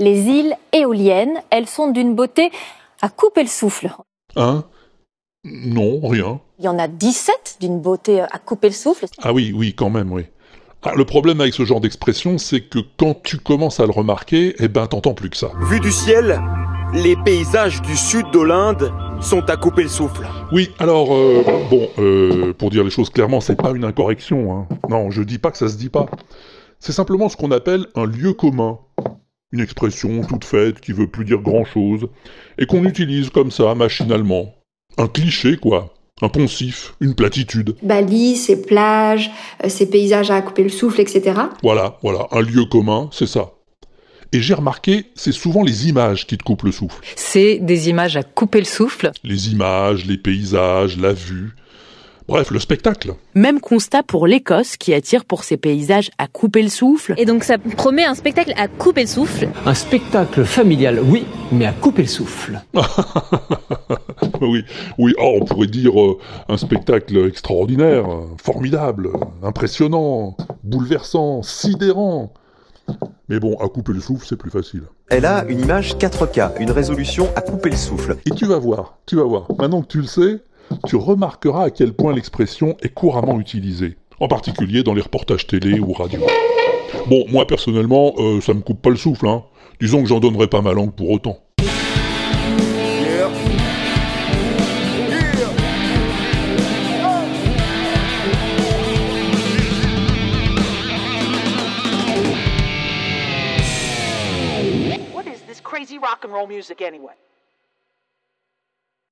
éoliennes. Elles sont d'une beauté à couper le souffle. Hein? Non, rien. Il y en a 17 d'une beauté à couper le souffle. Ah oui, oui, quand même, oui. Ah, le problème avec ce genre d'expression, c'est que quand tu commences à le remarquer, eh ben t'entends plus que ça. Vu du ciel, les paysages du sud de l'Inde sont à couper le souffle. Oui, alors, euh, bon, euh, pour dire les choses clairement, c'est pas une incorrection. Hein. Non, je dis pas que ça se dit pas. C'est simplement ce qu'on appelle un lieu commun. Une expression toute faite qui veut plus dire grand chose, et qu'on utilise comme ça, machinalement. Un cliché, quoi. Un poncif, une platitude. Bali, ses plages, euh, ses paysages à couper le souffle, etc. Voilà, voilà, un lieu commun, c'est ça. Et j'ai remarqué, c'est souvent les images qui te coupent le souffle. C'est des images à couper le souffle. Les images, les paysages, la vue. Bref, le spectacle. Même constat pour l'Écosse qui attire pour ses paysages à couper le souffle. Et donc ça promet un spectacle à couper le souffle. Un spectacle familial, oui, mais à couper le souffle. oui, oui, oh, on pourrait dire euh, un spectacle extraordinaire, formidable, impressionnant, bouleversant, sidérant. Mais bon, à couper le souffle, c'est plus facile. Elle a une image 4K, une résolution à couper le souffle. Et tu vas voir, tu vas voir. Maintenant que tu le sais, tu remarqueras à quel point l'expression est couramment utilisée, en particulier dans les reportages télé ou radio. Bon, moi personnellement, euh, ça me coupe pas le souffle, hein. Disons que j'en donnerai pas ma langue pour autant.